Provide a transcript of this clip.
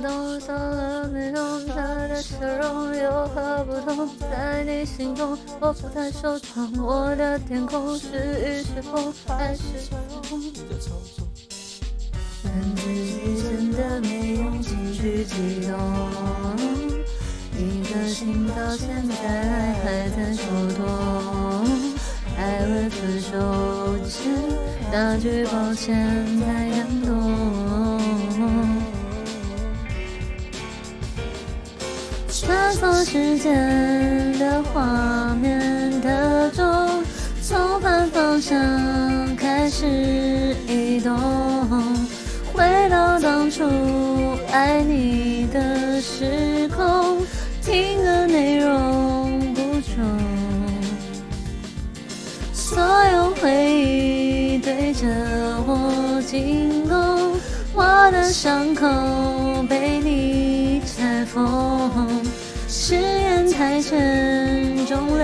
不懂，什么没懂，他的笑容有何不同？在你心中，我不太受宠，我的天空是雨是风还是风？但自己真的没用情绪激动，一颗心到现在还在抽动，还未分手前那句抱歉太感动。穿梭时间的画面的钟，从反方向开始移动，回到当初爱你的时空，听的内容不重，所有回忆对着我进攻，我的伤口被誓言太沉重，